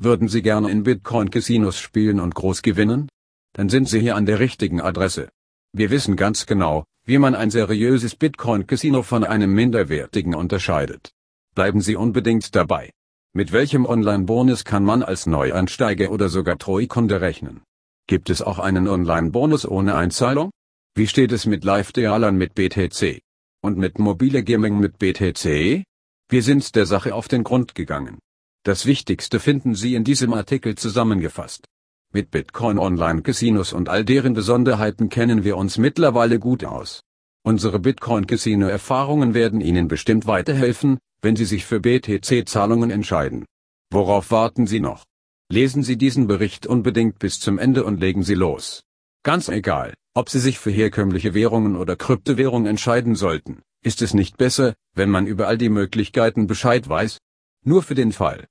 Würden Sie gerne in Bitcoin-Casinos spielen und groß gewinnen? Dann sind Sie hier an der richtigen Adresse. Wir wissen ganz genau, wie man ein seriöses Bitcoin-Casino von einem minderwertigen unterscheidet. Bleiben Sie unbedingt dabei. Mit welchem Online-Bonus kann man als Neueinsteiger oder sogar Treukunde rechnen? Gibt es auch einen Online-Bonus ohne Einzahlung? Wie steht es mit Live-Dealern mit BTC? Und mit mobile Gaming mit BTC? Wir sind der Sache auf den Grund gegangen. Das Wichtigste finden Sie in diesem Artikel zusammengefasst. Mit Bitcoin Online Casinos und all deren Besonderheiten kennen wir uns mittlerweile gut aus. Unsere Bitcoin Casino Erfahrungen werden Ihnen bestimmt weiterhelfen, wenn Sie sich für BTC Zahlungen entscheiden. Worauf warten Sie noch? Lesen Sie diesen Bericht unbedingt bis zum Ende und legen Sie los. Ganz egal, ob Sie sich für herkömmliche Währungen oder Kryptowährung entscheiden sollten, ist es nicht besser, wenn man über all die Möglichkeiten Bescheid weiß? Nur für den Fall,